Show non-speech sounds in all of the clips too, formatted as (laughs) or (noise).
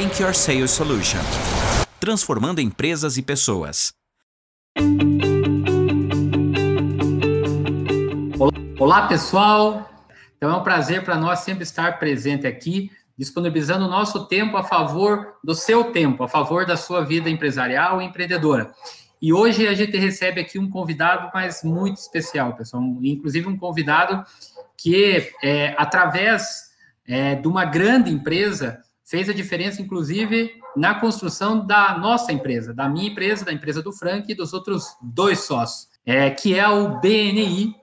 Rank Your Sales Solution transformando empresas e pessoas. Olá, pessoal! Então é um prazer para nós sempre estar presente aqui, disponibilizando o nosso tempo a favor do seu tempo, a favor da sua vida empresarial e empreendedora. E hoje a gente recebe aqui um convidado, mas muito especial, pessoal. Inclusive um convidado que, é, através é, de uma grande empresa, fez a diferença, inclusive, na construção da nossa empresa, da minha empresa, da empresa do Frank e dos outros dois sócios, é, que é o BNI,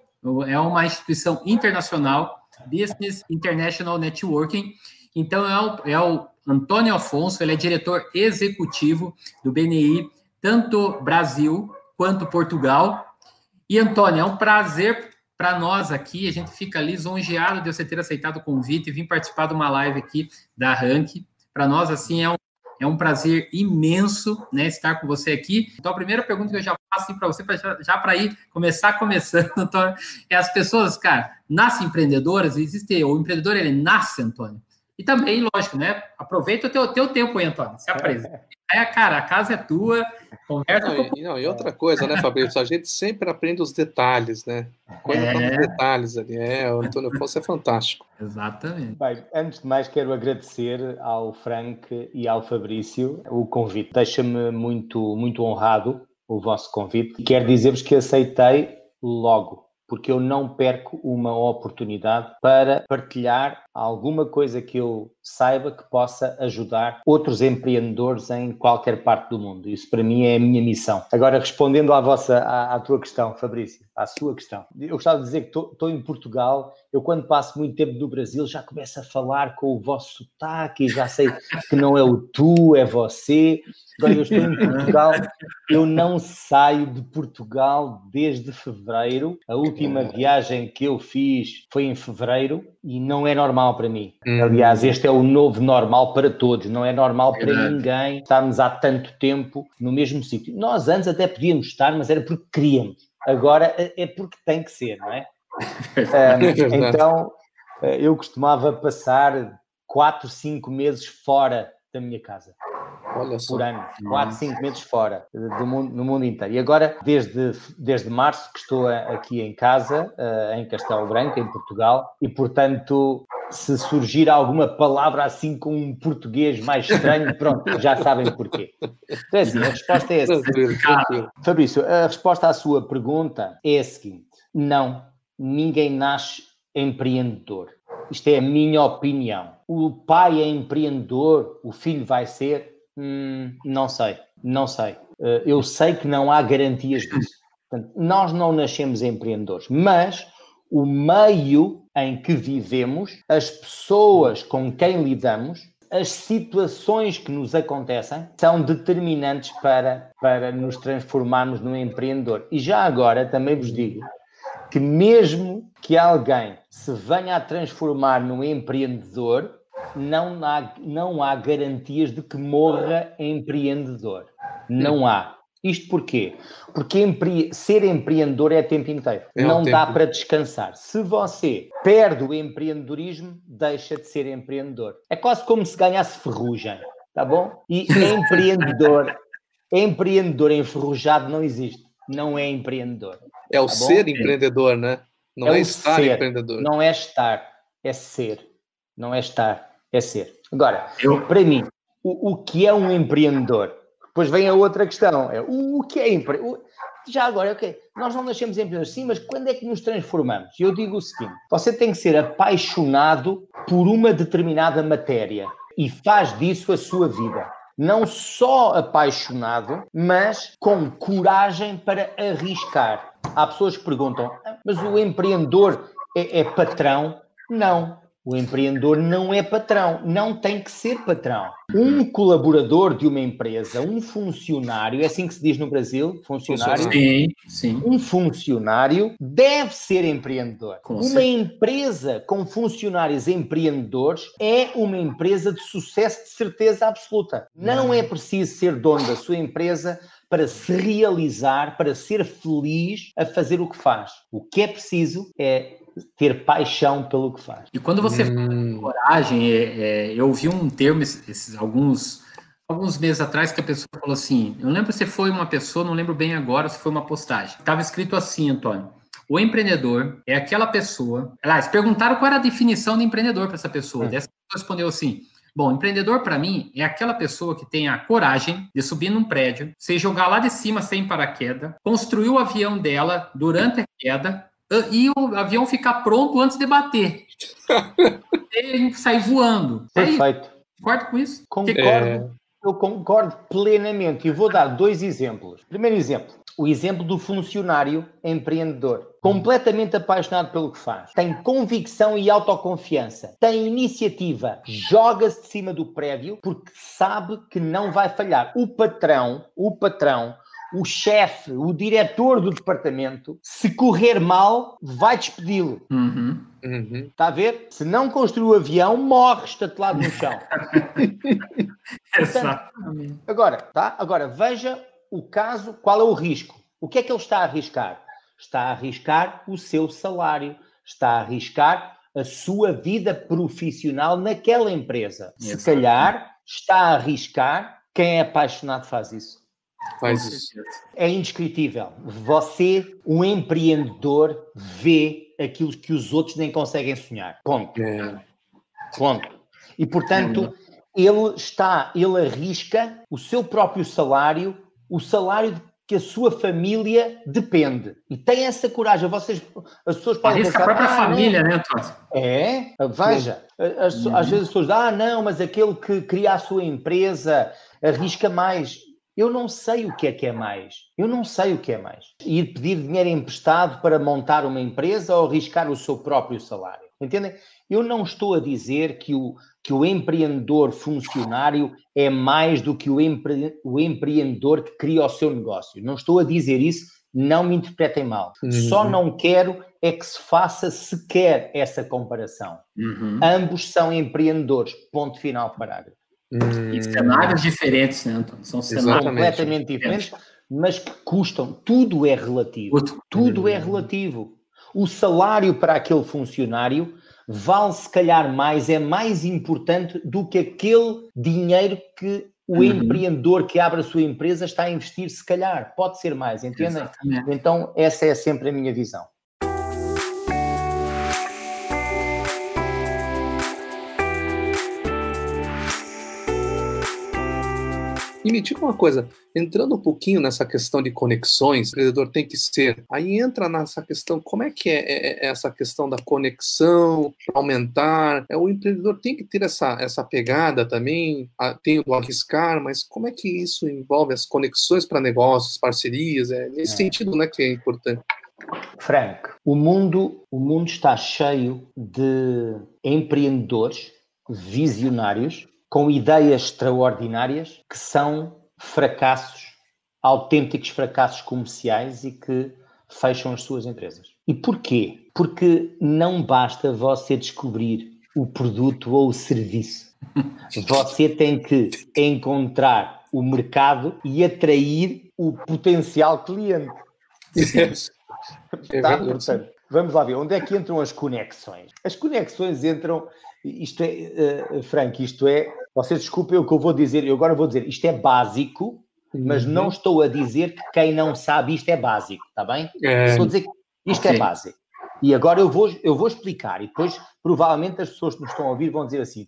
é uma instituição internacional, Business International Networking. Então, é o, é o Antônio Afonso, ele é diretor executivo do BNI, tanto Brasil quanto Portugal. E, Antônio, é um prazer para nós aqui, a gente fica lisonjeado de você ter aceitado o convite e vir participar de uma live aqui da Rank. Para nós, assim, é um, é um prazer imenso né, estar com você aqui. Então, a primeira pergunta que eu já faço assim, para você, pra, já, para ir começar (laughs) começando, Antônio, é as pessoas, cara, nascem empreendedoras, existe, o empreendedor, ele nasce, Antônio, e também, lógico, né? Aproveita o teu, teu tempo aí, Antônio. Se apresenta. É, cara, a casa é tua, conversa não, com... e, não, e outra coisa, né, Fabrício? A gente sempre aprende os detalhes, né? Coisa é... os detalhes ali. É, o Antônio Afonso é fantástico. Exatamente. Bem, antes de mais, quero agradecer ao Frank e ao Fabrício o convite. Deixa-me muito, muito honrado o vosso convite. Quero dizer-vos que aceitei logo porque eu não perco uma oportunidade para partilhar alguma coisa que eu saiba que possa ajudar outros empreendedores em qualquer parte do mundo. Isso para mim é a minha missão. Agora, respondendo à vossa, à, à tua questão, Fabrício, à sua questão, eu gostava de dizer que estou em Portugal. Eu, quando passo muito tempo no Brasil, já começo a falar com o vosso sotaque e já sei que não é o tu, é você. Agora, eu estou em Portugal, eu não saio de Portugal desde fevereiro. A última viagem que eu fiz foi em fevereiro e não é normal para mim. Hum. Aliás, este é o novo normal para todos, não é normal para é ninguém estarmos há tanto tempo no mesmo sítio. Nós antes até podíamos estar, mas era porque queríamos. Agora é, é porque tem que ser, não é? (laughs) um, então, eh, eu costumava passar 4, 5 meses fora da minha casa. Por ano, 4, 5 meses fora do mundo, no mundo inteiro. E agora, desde, desde março, que estou aqui em casa, eh, em Castelo Branco, em Portugal, e portanto, se surgir alguma palavra assim com um português mais estranho, (laughs) pronto, já sabem porquê. Então, é assim, a resposta é essa. Fabrício, a resposta à sua pergunta é a seguinte: não, ninguém nasce empreendedor. Isto é a minha opinião. O pai é empreendedor, o filho vai ser? Hum, não sei, não sei. Eh, eu sei que não há garantias disso. Portanto, nós não nascemos empreendedores, mas o meio em que vivemos, as pessoas com quem lidamos, as situações que nos acontecem são determinantes para, para nos transformarmos num empreendedor. E já agora também vos digo que mesmo que alguém se venha a transformar num empreendedor, não há, não há garantias de que morra empreendedor. Não há. Isto porquê? Porque empre... ser empreendedor é tempo inteiro. É não tempo. dá para descansar. Se você perde o empreendedorismo, deixa de ser empreendedor. É quase como se ganhasse ferrugem, tá bom? E empreendedor, empreendedor enferrujado não existe. Não é empreendedor. É o tá ser empreendedor, né? Não é, é estar ser, empreendedor. Não é estar, é ser. Não é estar, é ser. Agora, eu... para mim, o, o que é um empreendedor? Depois vem a outra questão: é o, o que é empreendedor? Já agora, ok, nós não nascemos empreendedores, sim, mas quando é que nos transformamos? E eu digo o seguinte: você tem que ser apaixonado por uma determinada matéria e faz disso a sua vida não só apaixonado, mas com coragem para arriscar. Há pessoas que perguntam, ah, mas o empreendedor é, é patrão? Não. O empreendedor não é patrão, não tem que ser patrão. Um colaborador de uma empresa, um funcionário, é assim que se diz no Brasil, funcionário. Sim, sim. Um funcionário deve ser empreendedor. Com uma certeza. empresa com funcionários empreendedores é uma empresa de sucesso de certeza absoluta. Não é preciso ser dono da sua empresa para se realizar, para ser feliz a fazer o que faz. O que é preciso é ter paixão pelo que faz. E quando você hum. fala coragem, é, é, eu ouvi um termo esses, alguns, alguns meses atrás que a pessoa falou assim, eu lembro se foi uma pessoa, não lembro bem agora se foi uma postagem. Estava escrito assim, Antônio, o empreendedor é aquela pessoa. Aliás, perguntaram qual era a definição de empreendedor para essa pessoa. Hum. Essa pessoa respondeu assim: Bom, empreendedor para mim é aquela pessoa que tem a coragem de subir num prédio, se jogar lá de cima sem paraquedas, construir o avião dela durante a queda e o avião ficar pronto antes de bater. (laughs) e sair voando. É Perfeito. Concorda com isso? Concordo. É... Eu concordo plenamente e vou dar dois exemplos. Primeiro exemplo, o exemplo do funcionário empreendedor, completamente apaixonado pelo que faz, tem convicção e autoconfiança, tem iniciativa, joga-se de cima do prédio porque sabe que não vai falhar. O patrão, o patrão, o chefe, o diretor do departamento, se correr mal, vai despedi-lo. Uhum. Uhum. Está a ver? Se não construir o avião, morre estatelado no chão. (laughs) Exatamente. Agora, tá? Agora, veja o caso, qual é o risco? O que é que ele está a arriscar? Está a arriscar o seu salário, está a arriscar a sua vida profissional naquela empresa. Se calhar está a arriscar quem é apaixonado faz isso. Faz isso. É indescritível. Você, um empreendedor, vê aquilo que os outros nem conseguem sonhar. Ponto. É. Ponto. E portanto, ele está, ele arrisca o seu próprio salário o salário que a sua família depende. E tem essa coragem. Vocês, as pessoas podem pensar... a própria ah, família, não. né, Antônio? É, veja. As, uhum. Às vezes as pessoas dizem, ah, não, mas aquele que cria a sua empresa arrisca mais. Eu não sei o que é que é mais. Eu não sei o que é mais. Ir pedir dinheiro emprestado para montar uma empresa ou arriscar o seu próprio salário. Entendem? Eu não estou a dizer que o, que o empreendedor funcionário é mais do que o, empre, o empreendedor que cria o seu negócio. Não estou a dizer isso, não me interpretem mal. Uhum. Só não quero é que se faça sequer essa comparação. Uhum. Ambos são empreendedores. Ponto final, parágrafo. Uhum. E cenários diferentes, né, Antônio? São cenários completamente diferentes, mas que custam. Tudo é relativo. Tudo é relativo. O salário para aquele funcionário vale se calhar mais, é mais importante do que aquele dinheiro que o uhum. empreendedor que abre a sua empresa está a investir, se calhar. Pode ser mais, entendem? Exatamente. Então, essa é sempre a minha visão. E me diga uma coisa, entrando um pouquinho nessa questão de conexões, o empreendedor tem que ser. Aí entra nessa questão, como é que é, é, é essa questão da conexão, aumentar? É, o empreendedor tem que ter essa, essa pegada também, a, tem o arriscar, mas como é que isso envolve as conexões para negócios, parcerias? É nesse é. sentido né, que é importante. Frank, o mundo, o mundo está cheio de empreendedores visionários com ideias extraordinárias que são fracassos, autênticos fracassos comerciais e que fecham as suas empresas. E porquê? Porque não basta você descobrir o produto ou o serviço. (laughs) Você tem que encontrar o mercado e atrair o potencial cliente. É tá? Portanto, vamos lá ver, onde é que entram as conexões? As conexões entram isto é, uh, Frank, isto é, vocês desculpem o que eu vou dizer, eu agora vou dizer, isto é básico, mas uhum. não estou a dizer que quem não sabe isto é básico, está bem? É... Estou a dizer que isto é okay. é básico. E agora eu vou, eu vou explicar, e depois provavelmente as pessoas que nos estão a ouvir vão dizer assim: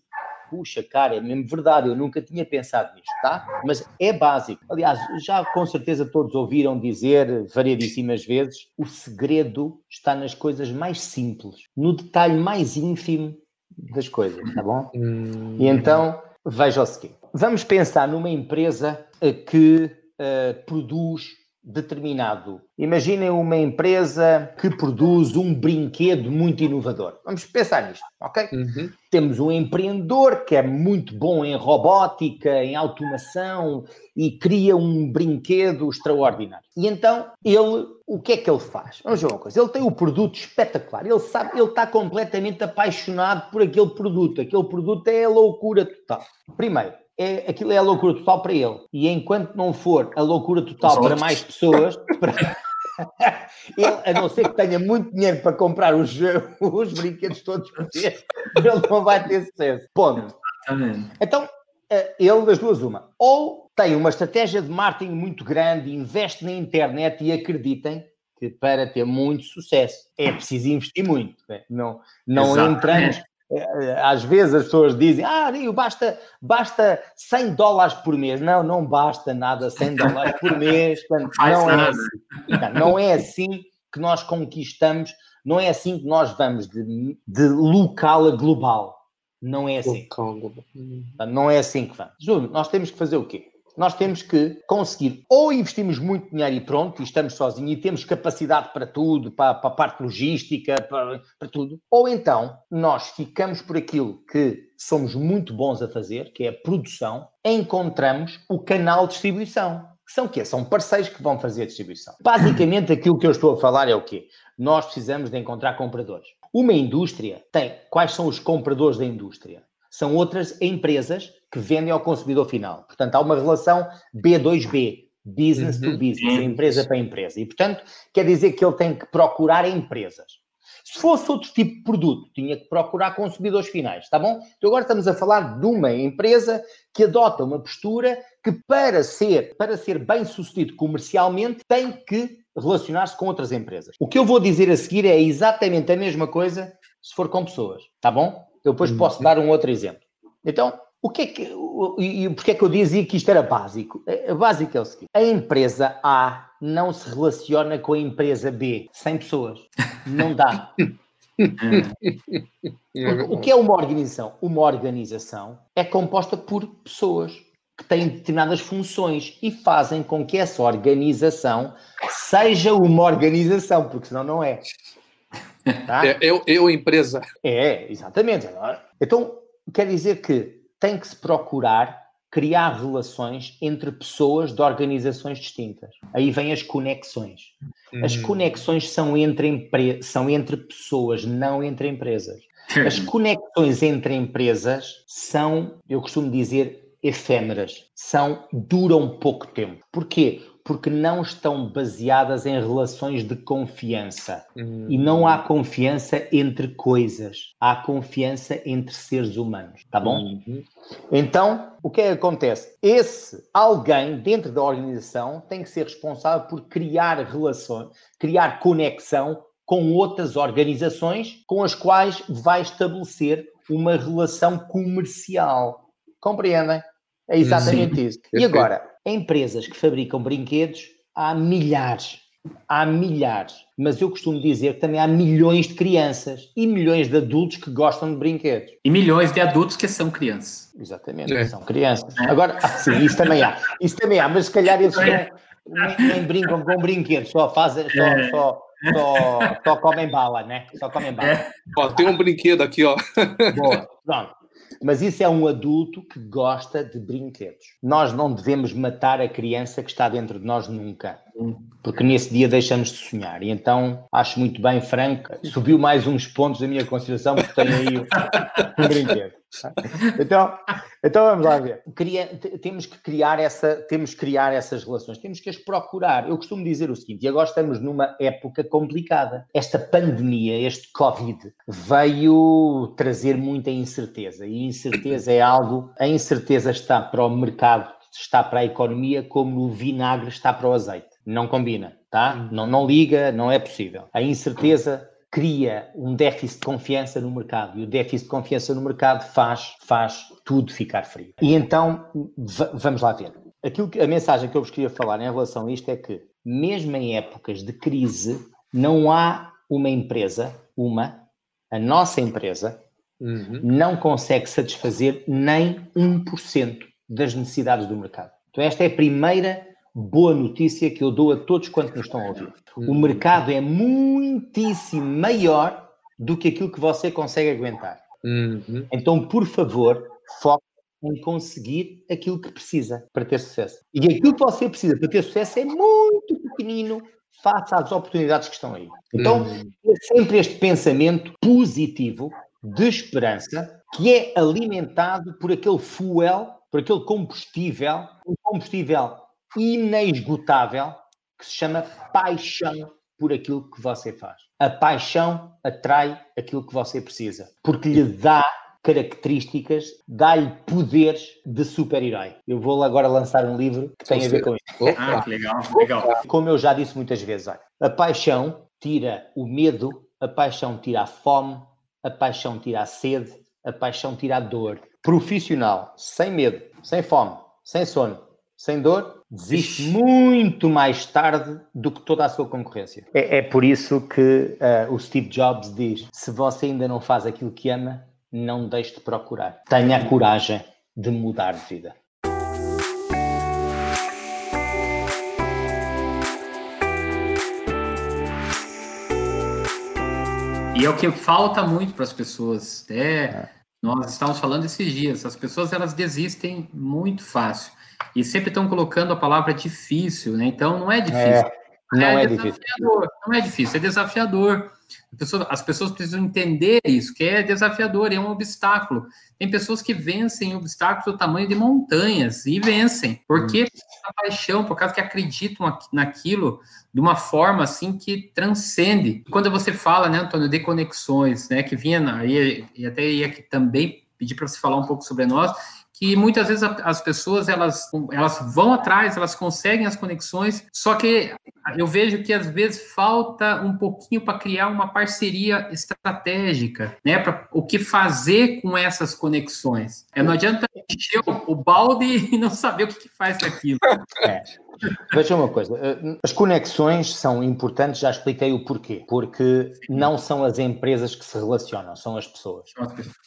puxa, cara, é mesmo verdade, eu nunca tinha pensado nisto, tá? Mas é básico. Aliás, já com certeza todos ouviram dizer variedíssimas vezes: o segredo está nas coisas mais simples, no detalhe mais ínfimo das coisas, tá bom? Hum. E então, veja o seguinte: vamos pensar numa empresa que uh, produz determinado. Imaginem uma empresa que produz um brinquedo muito inovador. Vamos pensar nisto, ok? Uhum. Temos um empreendedor que é muito bom em robótica, em automação e cria um brinquedo extraordinário. E então ele, o que é que ele faz? Vamos ver uma coisa. Ele tem o produto espetacular. Ele sabe, ele está completamente apaixonado por aquele produto. Aquele produto é a loucura total. Primeiro, é, aquilo é a loucura total para ele. E enquanto não for a loucura total para mais pessoas, para, (laughs) ele, a não ser que tenha muito dinheiro para comprar os, os brinquedos todos por vez, ele não vai ter sucesso. Ponto. Então, eh, ele das duas, uma. Ou tem uma estratégia de marketing muito grande, investe na internet e acreditem que para ter muito sucesso é preciso investir muito. Né? Não, não entramos. Eh, às vezes as pessoas dizem, ah, Rio, basta, basta 100 dólares por mês. Não, não basta nada 100 dólares por mês. não, é assim, não é assim que nós conquistamos, não é assim que nós vamos de, de local a global. Não é assim. Não é assim que vamos. Júlio, nós temos que fazer o quê? Nós temos que conseguir, ou investimos muito dinheiro e pronto, e estamos sozinhos, e temos capacidade para tudo, para, para a parte logística, para, para tudo, ou então nós ficamos por aquilo que somos muito bons a fazer, que é a produção, encontramos o canal de distribuição. São quê? São parceiros que vão fazer a distribuição. Basicamente, aquilo que eu estou a falar é o quê? Nós precisamos de encontrar compradores. Uma indústria tem. Quais são os compradores da indústria? São outras empresas que vendem ao consumidor final. Portanto, há uma relação B2B, business uhum. to business, empresa para empresa. E, portanto, quer dizer que ele tem que procurar empresas. Se fosse outro tipo de produto, tinha que procurar consumidores finais, tá bom? Então agora estamos a falar de uma empresa que adota uma postura que para ser, para ser bem sucedido comercialmente tem que relacionar-se com outras empresas. O que eu vou dizer a seguir é exatamente a mesma coisa se for com pessoas, tá bom? Eu depois posso dar um outro exemplo. Então, o que é que, e porquê é que eu dizia que isto era básico? É, básico é o seguinte: a empresa A não se relaciona com a empresa B sem pessoas. Não dá. (laughs) o que é uma organização? Uma organização é composta por pessoas que têm determinadas funções e fazem com que essa organização seja uma organização, porque senão não é. Tá? É, eu, eu, empresa. É, exatamente. Então, quer dizer que tem que se procurar criar relações entre pessoas de organizações distintas. Aí vêm as conexões. As hum. conexões são entre, empre... são entre pessoas, não entre empresas. As conexões entre empresas são, eu costumo dizer, efêmeras. São, duram pouco tempo. Porquê? Porque não estão baseadas em relações de confiança. Uhum. E não há confiança entre coisas, há confiança entre seres humanos, tá bom? Uhum. Então, o que é que acontece? Esse alguém dentro da organização tem que ser responsável por criar relações, criar conexão com outras organizações com as quais vai estabelecer uma relação comercial. Compreendem? É exatamente Sim. isso. E agora, Empresas que fabricam brinquedos há milhares, há milhares, mas eu costumo dizer que também há milhões de crianças e milhões de adultos que gostam de brinquedos. E milhões de adultos que são crianças. Exatamente, é. são crianças. É. Agora, ah, sim, isso também há. Isso também há, mas se calhar eles é. nem, nem, brincam com brinquedos, só fazem, só, é. só, só, só comem bala, né? Só comem bala. É. Ó, tem um brinquedo aqui, ó. Boa, pronto. Mas isso é um adulto que gosta de brinquedos. Nós não devemos matar a criança que está dentro de nós nunca, porque nesse dia deixamos de sonhar. E então acho muito bem, Franco, subiu mais uns pontos da minha consideração porque tem aí um (laughs) brinquedo. (laughs) Então, então vamos lá ver. temos que criar essa, temos que criar essas relações, temos que as procurar. Eu costumo dizer o seguinte, e agora estamos numa época complicada. Esta pandemia, este Covid, veio trazer muita incerteza. E incerteza é algo, a incerteza está para o mercado, está para a economia, como o vinagre está para o azeite. Não combina, tá? Não, não liga, não é possível. A incerteza cria um déficit de confiança no mercado e o déficit de confiança no mercado faz, faz tudo ficar frio. E então, vamos lá ver. Aquilo que, a mensagem que eu vos queria falar em relação a isto é que, mesmo em épocas de crise, não há uma empresa, uma, a nossa empresa, uhum. não consegue satisfazer nem 1% das necessidades do mercado. Então, esta é a primeira boa notícia que eu dou a todos quantos nos estão a ouvir. O mercado é muitíssimo maior do que aquilo que você consegue aguentar. Uhum. Então, por favor, foque em conseguir aquilo que precisa para ter sucesso. E aquilo que você precisa para ter sucesso é muito pequenino face às oportunidades que estão aí. Então, uhum. é sempre este pensamento positivo de esperança que é alimentado por aquele fuel, por aquele combustível, um combustível inesgotável que se chama paixão por aquilo que você faz. A paixão atrai aquilo que você precisa, porque lhe dá características, dá-lhe poderes de super-herói. Eu vou agora lançar um livro que tem a ver com isso. Ah, que legal, legal. Como eu já disse muitas vezes, olha, a paixão tira o medo, a paixão tira a fome, a paixão tira a sede, a paixão tira a dor. Profissional, sem medo, sem fome, sem sono, sem dor, desiste muito mais tarde do que toda a sua concorrência. É, é por isso que uh, o Steve Jobs diz: se você ainda não faz aquilo que ama, não deixe de procurar. Tenha a coragem de mudar de vida. E é o que falta muito para as pessoas. É, nós estávamos falando esses dias. As pessoas elas desistem muito fácil e sempre estão colocando a palavra difícil, né? Então não é difícil. É, não é, é difícil. Não é difícil, é desafiador. As pessoas precisam entender isso, que é desafiador, é um obstáculo. Tem pessoas que vencem obstáculos do tamanho de montanhas e vencem, porque hum. a paixão, por causa que acreditam naquilo de uma forma assim que transcende. Quando você fala, né, Antônio, de conexões, né, que vinha e até ia também pedir para você falar um pouco sobre nós, que muitas vezes as pessoas elas, elas vão atrás, elas conseguem as conexões, só que eu vejo que às vezes falta um pouquinho para criar uma parceria estratégica, né? Para o que fazer com essas conexões. É, não adianta encher o balde (laughs) e não saber o que, que faz aquilo. É. Veja uma coisa, eh, as conexões são importantes, já expliquei o porquê. Porque não são as empresas que se relacionam, são as pessoas.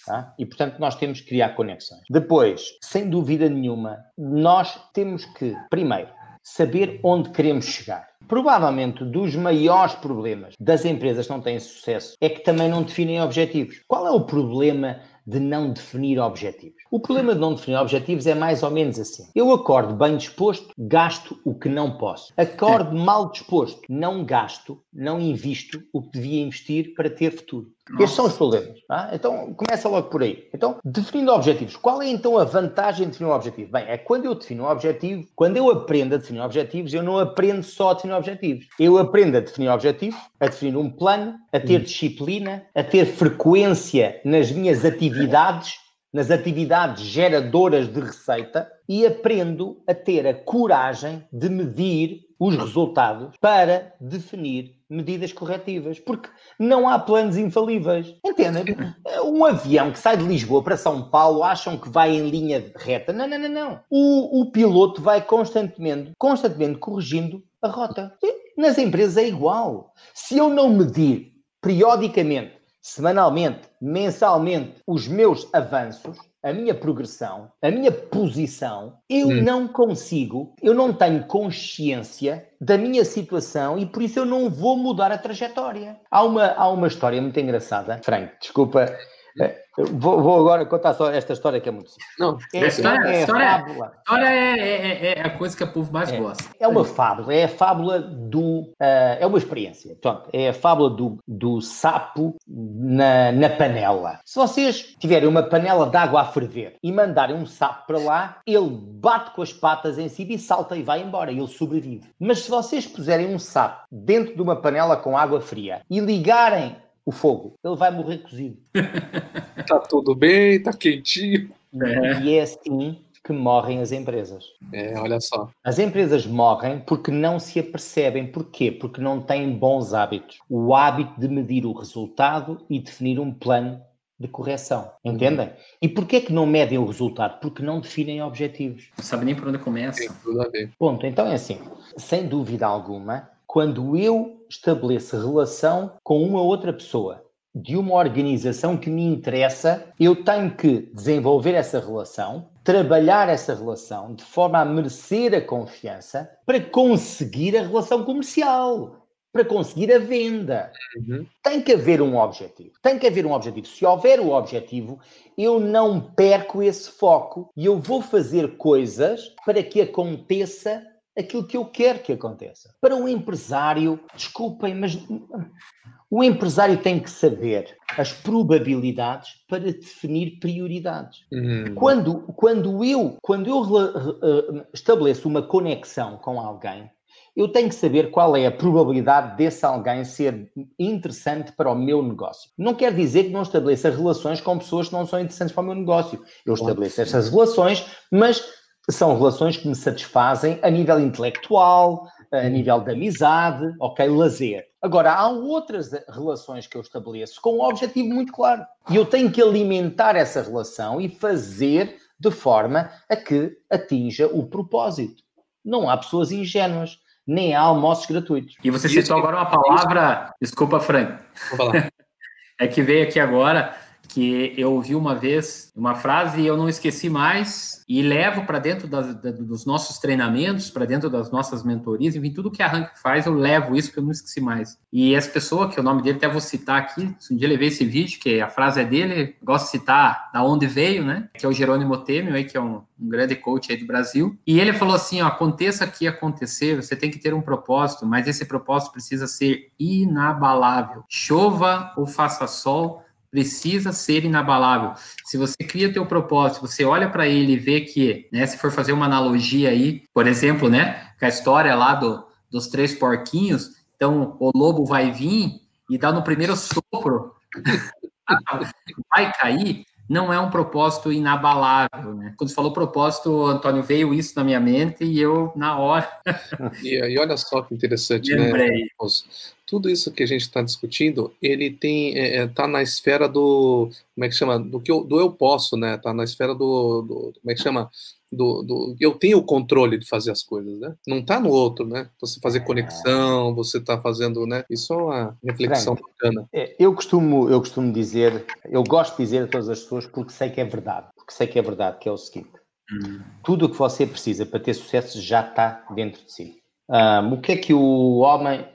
Tá? E, portanto, nós temos que criar conexões. Depois, sem dúvida nenhuma, nós temos que, primeiro, saber onde queremos chegar. Provavelmente dos maiores problemas das empresas que não têm sucesso é que também não definem objetivos. Qual é o problema de não definir objetivos. O problema de não definir objetivos é mais ou menos assim. Eu acordo bem disposto, gasto o que não posso. Acordo mal disposto, não gasto, não invisto o que devia investir para ter futuro. Nossa. Estes são os problemas. Tá? Então, começa logo por aí. Então, definindo objetivos. Qual é então a vantagem de definir um objetivo? Bem, é quando eu defino um objetivo, quando eu aprendo a definir objetivos, eu não aprendo só a definir objetivos. Eu aprendo a definir objetivos, a definir um plano, a ter hum. disciplina, a ter frequência nas minhas atividades nas atividades geradoras de receita e aprendo a ter a coragem de medir os resultados para definir medidas corretivas, porque não há planos infalíveis. Entendem? Um avião que sai de Lisboa para São Paulo acham que vai em linha reta. Não, não, não, não. O, o piloto vai constantemente, constantemente corrigindo a rota. Nas empresas é igual. Se eu não medir periodicamente semanalmente, mensalmente, os meus avanços, a minha progressão, a minha posição, eu hum. não consigo, eu não tenho consciência da minha situação e por isso eu não vou mudar a trajetória. Há uma, há uma história muito engraçada, Frank, desculpa é, vou, vou, agora contar só esta história que é muito simples. Não, é, história, é, é história, fábula. História é, é, é, a coisa que o povo mais gosta. É uma fábula, é a fábula do. Uh, é uma experiência. Pronto, é a fábula do, do sapo na, na panela. Se vocês tiverem uma panela de água a ferver e mandarem um sapo para lá, ele bate com as patas em cima e salta e vai embora, ele sobrevive. Mas se vocês puserem um sapo dentro de uma panela com água fria e ligarem o fogo. Ele vai morrer cozido. (laughs) tá tudo bem, tá quentinho. É. E é assim que morrem as empresas. É, olha só. As empresas morrem porque não se apercebem. Porquê? Porque não têm bons hábitos. O hábito de medir o resultado e definir um plano de correção. Entendem? Uhum. E porquê que não medem o resultado? Porque não definem objetivos. Não sabem nem por onde começa. Tem tudo a ver. Ponto. Então é assim. Sem dúvida alguma, quando eu estabeleço relação com uma outra pessoa de uma organização que me interessa, eu tenho que desenvolver essa relação, trabalhar essa relação de forma a merecer a confiança para conseguir a relação comercial, para conseguir a venda. Uhum. Tem que haver um objetivo. Tem que haver um objetivo. Se houver o objetivo, eu não perco esse foco e eu vou fazer coisas para que aconteça aquilo que eu quero que aconteça. Para um empresário, desculpem, mas o empresário tem que saber as probabilidades para definir prioridades. Uhum. Quando, quando eu, quando eu estabeleço uma conexão com alguém, eu tenho que saber qual é a probabilidade desse alguém ser interessante para o meu negócio. Não quer dizer que não estabeleça relações com pessoas que não são interessantes para o meu negócio. Eu estabeleço essas relações, mas são relações que me satisfazem a nível intelectual, a nível de amizade, ok, lazer. Agora, há outras relações que eu estabeleço com um objetivo muito claro. E eu tenho que alimentar essa relação e fazer de forma a que atinja o propósito. Não há pessoas ingênuas, nem há almoços gratuitos. E você citou agora uma palavra, desculpa, Frank. Vou falar. (laughs) é que veio aqui agora que eu ouvi uma vez uma frase e eu não esqueci mais e levo para dentro das, da, dos nossos treinamentos, para dentro das nossas mentorias, enfim, tudo que a Rank faz, eu levo isso que eu não esqueci mais. E essa pessoa, que o nome dele até vou citar aqui, se um dia ver esse vídeo, que a frase é dele, gosto de citar da onde veio, né? Que é o Jerônimo Temel, que é um, um grande coach aí do Brasil. E ele falou assim: ó, aconteça que acontecer, você tem que ter um propósito, mas esse propósito precisa ser inabalável. Chova ou faça sol, precisa ser inabalável. Se você cria teu propósito, você olha para ele e vê que, né, se for fazer uma analogia aí, por exemplo, né, com a história lá do, dos três porquinhos, então o lobo vai vir e dá no primeiro sopro, (laughs) vai cair, não é um propósito inabalável, né? Quando você falou propósito, Antônio, veio isso na minha mente e eu, na hora... (laughs) e, e olha só que interessante, né? Lembrei. né? Tudo isso que a gente está discutindo, ele tem está é, é na esfera do como é que chama do que eu, do eu posso, né? Está na esfera do, do, como é que chama do, do eu tenho o controle de fazer as coisas, né? Não está no outro, né? Você fazer é. conexão, você está fazendo, né? Isso é uma reflexão bacana. É, eu costumo eu costumo dizer, eu gosto de dizer a todas as pessoas porque sei que é verdade, porque sei que é verdade, que é o seguinte. Hum. Tudo o que você precisa para ter sucesso já está dentro de si. Um, o que é que o homem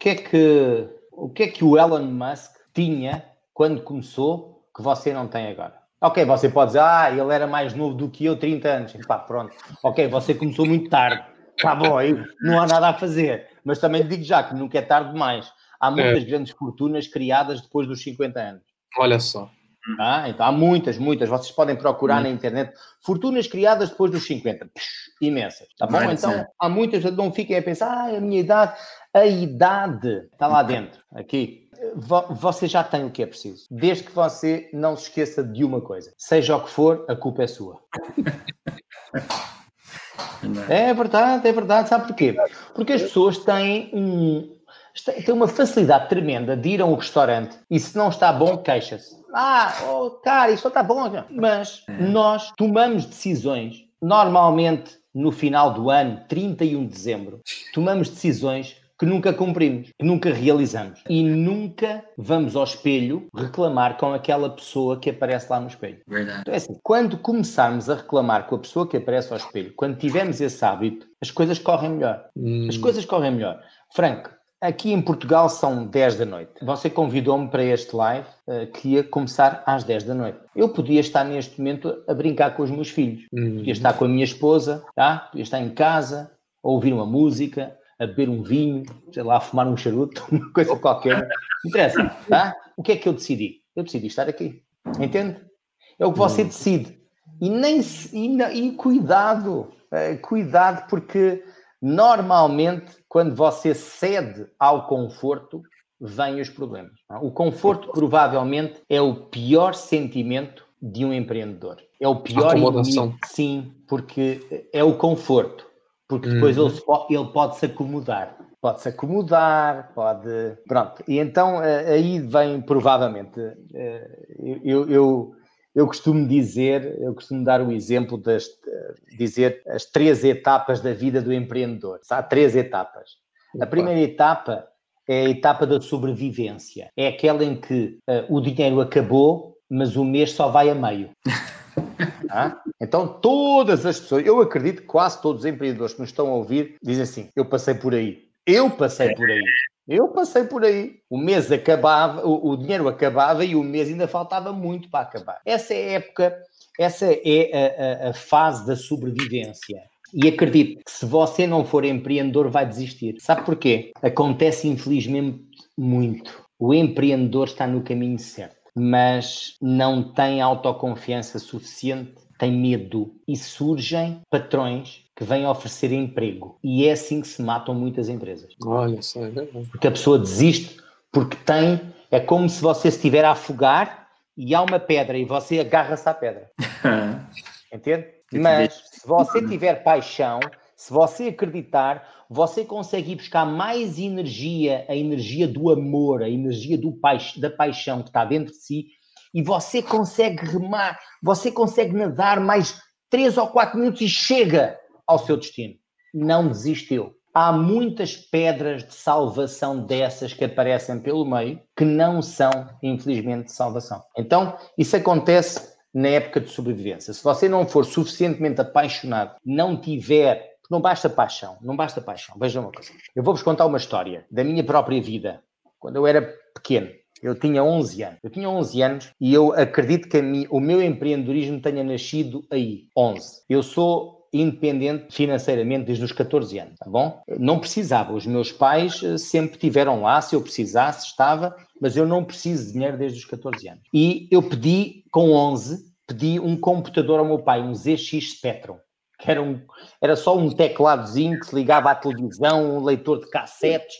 que é que o que é que o Elon Musk tinha quando começou que você não tem agora? Ok, você pode dizer, ah, ele era mais novo do que eu, 30 anos. E pá, pronto. Ok, você começou muito tarde. Tá bom, aí não há nada a fazer. Mas também digo já que nunca é tarde demais. Há muitas é. grandes fortunas criadas depois dos 50 anos. Olha só. Ah, então há muitas, muitas. Vocês podem procurar hum. na internet fortunas criadas depois dos 50. Psh, imensas. Tá bom? então há muitas. Não fiquem a pensar, ah, a minha idade. A idade está lá dentro, aqui. Você já tem o que é preciso. Desde que você não se esqueça de uma coisa. Seja o que for, a culpa é sua. É verdade, é verdade. Sabe porquê? Porque as pessoas têm um, tem uma facilidade tremenda de ir a um restaurante e se não está bom, queixa-se. Ah, oh, cara, isso está bom. Mas é. nós tomamos decisões, normalmente no final do ano, 31 de dezembro, tomamos decisões que nunca cumprimos, que nunca realizamos. E nunca vamos ao espelho reclamar com aquela pessoa que aparece lá no espelho. Verdade. Então é assim, quando começarmos a reclamar com a pessoa que aparece ao espelho, quando tivermos esse hábito, as coisas correm melhor. Hum. As coisas correm melhor. Franco, Aqui em Portugal são 10 da noite. Você convidou-me para este live uh, que ia começar às 10 da noite. Eu podia estar neste momento a brincar com os meus filhos. Uhum. Podia estar com a minha esposa, tá? podia estar em casa, a ouvir uma música, a beber um vinho, sei lá, a fumar um charuto, (laughs) uma coisa qualquer. Não interessa, tá? O que é que eu decidi? Eu decidi estar aqui. Entende? É o que você uhum. decide. E nem e, e cuidado, uh, cuidado, porque Normalmente, quando você cede ao conforto, vêm os problemas. O conforto provavelmente é o pior sentimento de um empreendedor. É o pior inimigo, sim, porque é o conforto. Porque depois uhum. ele, ele pode se acomodar. Pode se acomodar, pode. Pronto. E então eh, aí vem provavelmente. Eh, eu, eu, eu costumo dizer, eu costumo dar o exemplo das dizer as três etapas da vida do empreendedor. Há três etapas. A primeira etapa é a etapa da sobrevivência. É aquela em que uh, o dinheiro acabou, mas o mês só vai a meio. (laughs) ah? Então, todas as pessoas, eu acredito que quase todos os empreendedores que nos estão a ouvir dizem assim: eu passei por aí. Eu passei por aí. Eu passei por aí. O mês acabava, o, o, dinheiro acabava e o mês ainda faltava muito para acabar. Essa é a época, essa é a, a, a fase da sobrevivência. E acredito que se você não for empreendedor, vai desistir. Sabe porquê? Acontece infelizmente muito. O empreendedor está no caminho certo, mas não tem autoconfiança suficiente tem medo e surgem patrões que vêm oferecer emprego. E é assim que se matam muitas empresas. Olha só, é verdade. Porque a pessoa desiste porque tem. É como se você estiver a afogar e há uma pedra e você agarra-se à pedra. (laughs) Entende? Mas se você tiver paixão, se você acreditar, você consegue ir buscar mais energia, a energia do amor, a energia do paix da paixão que está dentro de si, e você consegue remar, você consegue nadar mais três ou quatro minutos e chega ao seu destino. Não desistiu. Há muitas pedras de salvação dessas que aparecem pelo meio que não são, infelizmente, de salvação. Então, isso acontece na época de sobrevivência. Se você não for suficientemente apaixonado, não tiver não basta paixão, não basta paixão. Veja uma coisa. Eu vou-vos contar uma história da minha própria vida. Quando eu era pequeno, eu tinha 11 anos. Eu tinha 11 anos e eu acredito que o meu empreendedorismo tenha nascido aí, 11. Eu sou independente financeiramente desde os 14 anos, tá bom? Não precisava, os meus pais eh, sempre tiveram lá, se eu precisasse, estava, mas eu não preciso de dinheiro desde os 14 anos. E eu pedi, com 11, pedi um computador ao meu pai, um ZX Spectrum que era, um, era só um tecladozinho que se ligava à televisão, um leitor de cassetes,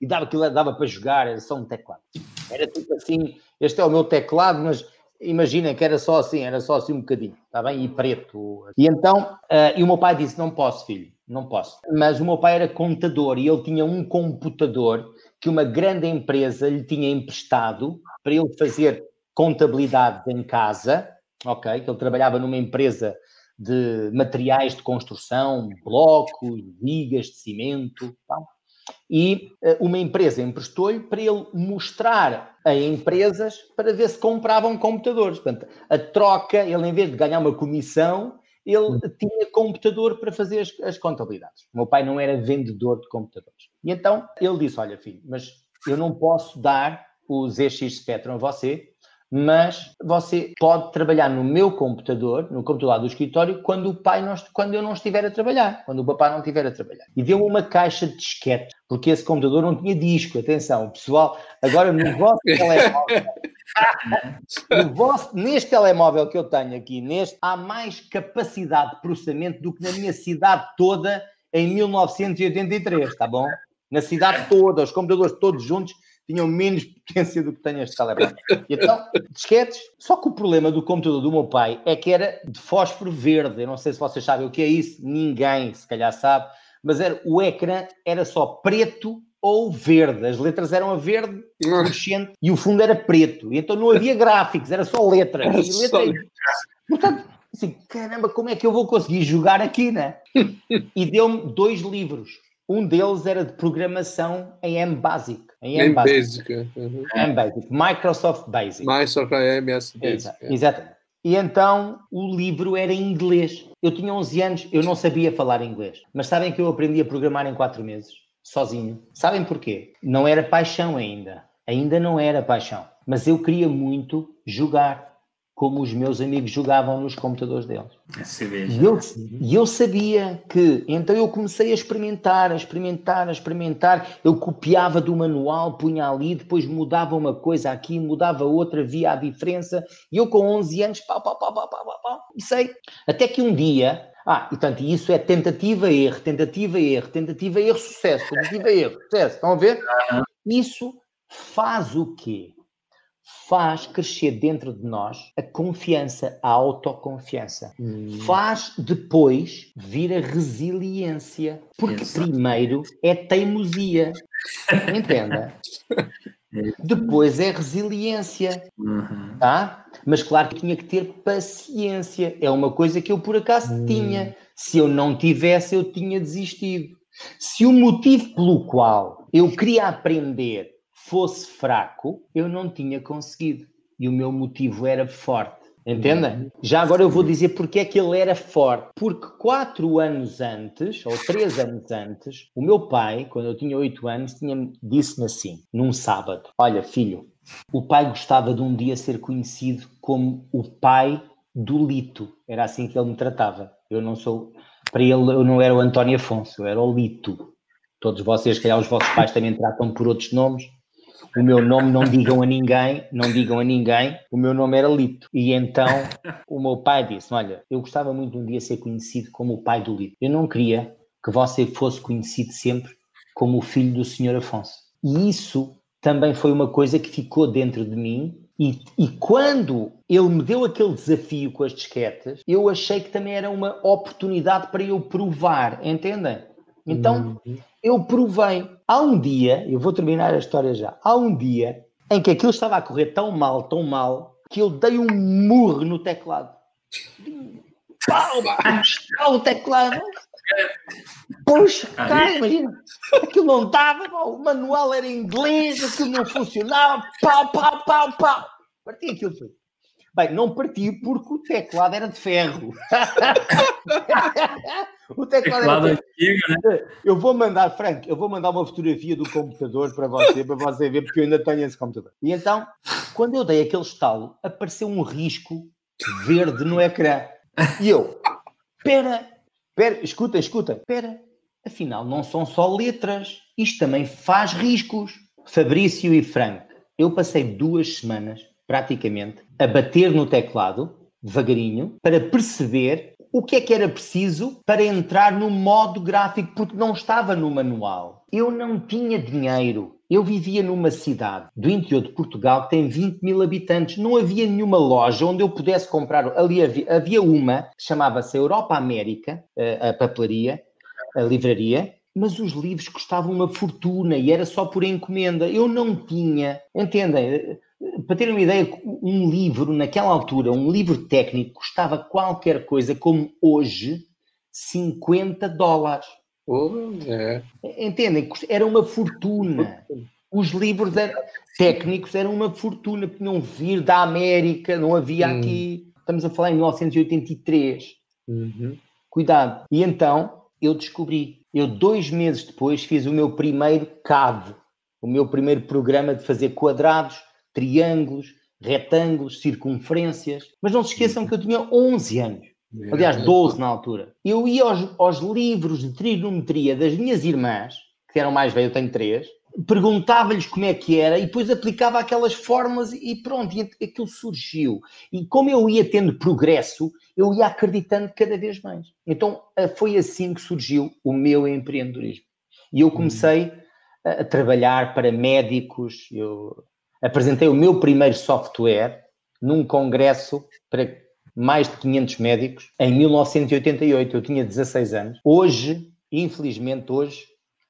e dava aquilo, dava para jogar, era só um teclado. Era tipo assim, este é o meu teclado, mas imaginem que era só assim, era só assim um bocadinho, está bem? E preto. E então, uh, e o meu pai disse, não posso, filho, não posso. Mas o meu pai era contador e ele tinha um computador que uma grande empresa lhe tinha emprestado para ele fazer contabilidade em casa, ok? Que ele trabalhava numa empresa de materiais de construção, blocos, vigas de cimento, e uh, uma empresa emprestou-lhe para ele mostrar a empresas para ver se compravam computadores. Portanto, a troca, ele em vez de ganhar uma comissão, ele hum. tinha computador para fazer as, as contabilidades. O meu pai não era vendedor de computadores. E então ele disse: Olha, filho, mas eu não posso dar o ZX Spectrum a você, mas você pode trabalhar no meu computador, no computador do escritório, quando o pai não, quando eu não estiver a trabalhar, quando o papai não estiver a trabalhar. E deu-me uma caixa de disquete, porque esse computador não tinha disco. Atenção, pessoal, agora no vosso (laughs) telemóvel, no vosso, neste telemóvel que eu tenho aqui, neste, há mais capacidade de processamento do que na minha cidade toda em 1983, tá bom? Na cidade toda, os computadores todos juntos tinham menos potência do que tem este telemóvel. E então, disquetes. Só que o problema do computador do meu pai é que era de fósforo verde. Eu não sei se vocês sabem o que é isso, ninguém se calhar sabe, mas era, o ecrã era só preto ou verde. As letras eram a verde fluorescente e o fundo era preto. E então não havia gráficos, era só letras. Era e letra... Portanto, assim, caramba, como é que eu vou conseguir jogar aqui, né? (laughs) e deu-me dois livros. Um deles era de programação em M Basic. Em M, Basic. Uhum. M Basic. Microsoft Basic. Microsoft MS Basic. Exa é. Exatamente. E então o livro era em inglês. Eu tinha 11 anos, eu não sabia falar inglês. Mas sabem que eu aprendi a programar em 4 meses, sozinho. Sabem porquê? Não era paixão ainda. Ainda não era paixão. Mas eu queria muito jogar como os meus amigos jogavam nos computadores deles. E eu, e eu sabia que, então eu comecei a experimentar, a experimentar, a experimentar. Eu copiava do manual, punha ali, depois mudava uma coisa aqui, mudava outra, via a diferença. E eu com 11 anos, pau, pau, pau, pau, pau, pau, pau sei. Até que um dia, ah, e tanto isso é tentativa, erro, tentativa, erro, tentativa, erro, sucesso, tentativa, erro, sucesso. Estão a ver? Isso faz o quê? Faz crescer dentro de nós a confiança, a autoconfiança. Hum. Faz depois vir a resiliência. Porque Exato. primeiro é teimosia. Entenda? (laughs) Depois é resiliência, uhum. tá? Mas claro que tinha que ter paciência. É uma coisa que eu por acaso uhum. tinha. Se eu não tivesse, eu tinha desistido. Se o motivo pelo qual eu queria aprender fosse fraco, eu não tinha conseguido. E o meu motivo era forte. Entendem? Já agora eu vou dizer porque é que ele era forte. Porque quatro anos antes, ou três anos antes, o meu pai, quando eu tinha oito anos, disse-me assim, num sábado: Olha, filho, o pai gostava de um dia ser conhecido como o pai do Lito. Era assim que ele me tratava. Eu não sou. Para ele, eu não era o António Afonso, eu era o Lito. Todos vocês, que calhar os vossos pais também tratam por outros nomes. O meu nome não digam a ninguém, não digam a ninguém, o meu nome era Lito. E então o meu pai disse: Olha, eu gostava muito de um dia ser conhecido como o pai do Lito. Eu não queria que você fosse conhecido sempre como o filho do senhor Afonso. E isso também foi uma coisa que ficou dentro de mim. E, e quando ele me deu aquele desafio com as disquetas, eu achei que também era uma oportunidade para eu provar, entendem? Então, uhum. eu provei. Há um dia, eu vou terminar a história já, há um dia em que aquilo estava a correr tão mal, tão mal, que eu dei um murro no teclado. Pau, pau, o teclado. Puxa, cara, imagina, aquilo não estava, o manual era em inglês, aquilo não funcionava, pau, pau, pau, pau. Parti aquilo tudo. Bem, não parti porque o teclado era de ferro. (laughs) o teclado, teclado era de ferro. Antigo, né? Eu vou mandar, Frank, eu vou mandar uma fotografia do computador para você, para você ver, porque eu ainda tenho esse computador. E então, quando eu dei aquele estalo, apareceu um risco verde no ecrã. E eu, espera, espera, escuta, escuta, espera. Afinal, não são só letras, isto também faz riscos. Fabrício e Frank, eu passei duas semanas praticamente, a bater no teclado, devagarinho, para perceber o que é que era preciso para entrar no modo gráfico, porque não estava no manual. Eu não tinha dinheiro. Eu vivia numa cidade do interior de Portugal que tem 20 mil habitantes. Não havia nenhuma loja onde eu pudesse comprar. Ali havia, havia uma chamava-se Europa América, a, a papelaria, a livraria, mas os livros custavam uma fortuna e era só por encomenda. Eu não tinha, entendem? Para terem uma ideia, um livro, naquela altura, um livro técnico custava qualquer coisa como hoje 50 dólares. Oh, é. Entendem? Era uma fortuna. Os livros eram, técnicos eram uma fortuna, tinham vir da América, não havia hum. aqui. Estamos a falar em 1983. Uhum. Cuidado. E então eu descobri. Eu, dois meses depois, fiz o meu primeiro CAD, o meu primeiro programa de fazer quadrados triângulos, retângulos, circunferências. Mas não se esqueçam que eu tinha 11 anos. Aliás, 12 na altura. Eu ia aos, aos livros de trigonometria das minhas irmãs, que eram mais velhas, eu tenho três, perguntava-lhes como é que era e depois aplicava aquelas fórmulas e pronto, e aquilo surgiu. E como eu ia tendo progresso, eu ia acreditando cada vez mais. Então foi assim que surgiu o meu empreendedorismo. E eu comecei a trabalhar para médicos, eu apresentei o meu primeiro software num congresso para mais de 500 médicos em 1988. Eu tinha 16 anos. Hoje, infelizmente, hoje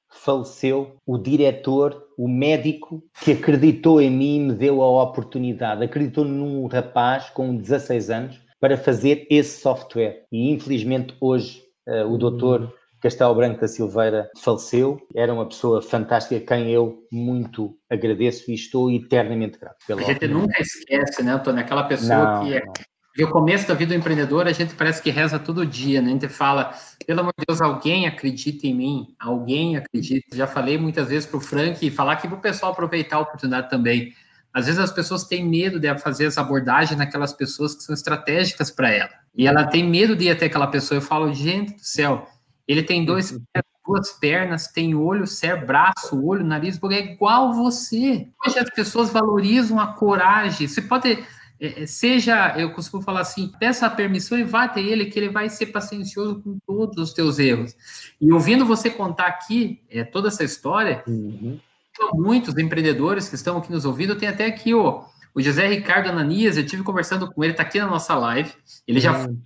faleceu o diretor, o médico que acreditou em mim e me deu a oportunidade. Acreditou num rapaz com 16 anos para fazer esse software. E infelizmente hoje uh, o doutor Castelo Branco da Silveira faleceu, era uma pessoa fantástica, a quem eu muito agradeço e estou eternamente grato. Pela a gente nunca esquece, né, Antônio? Aquela pessoa não, que é. o começo da vida do empreendedor, a gente parece que reza todo dia, né? A gente fala, pelo amor de Deus, alguém acredita em mim, alguém acredita. Já falei muitas vezes para o Frank e falar aqui para o pessoal aproveitar a oportunidade também. Às vezes as pessoas têm medo de fazer essa abordagem naquelas pessoas que são estratégicas para ela. E ela tem medo de ir até aquela pessoa. Eu falo, gente do céu, ele tem dois uhum. duas pernas, tem olho, ser braço, olho, nariz, porque é igual você. Hoje as pessoas valorizam a coragem. Você pode, é, é, seja, eu costumo falar assim, peça a permissão e vá até ele, que ele vai ser paciencioso com todos os teus erros. E ouvindo você contar aqui é, toda essa história, uhum. muitos empreendedores que estão aqui nos ouvindo, tem até aqui o, o José Ricardo Ananias, eu tive conversando com ele, está aqui na nossa live, ele já uhum.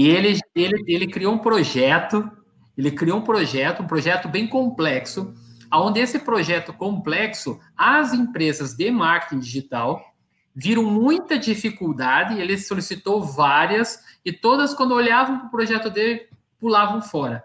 E ele, ele, ele criou um projeto, ele criou um projeto, um projeto bem complexo, onde esse projeto complexo, as empresas de marketing digital viram muita dificuldade, ele solicitou várias, e todas, quando olhavam para o projeto dele, pulavam fora.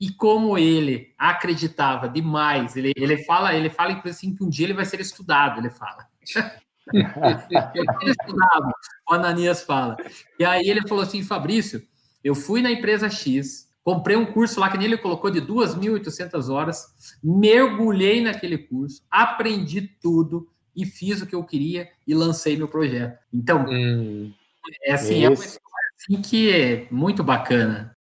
E como ele acreditava demais, ele, ele fala, ele fala assim que um dia ele vai ser estudado, ele fala. (laughs) ele estudava, o Ananias fala. E aí ele falou assim, Fabrício, eu fui na empresa X, comprei um curso lá que nele colocou de 2.800 horas, mergulhei naquele curso, aprendi tudo e fiz o que eu queria e lancei meu projeto. Então, hum, é assim, é uma história assim que é muito bacana.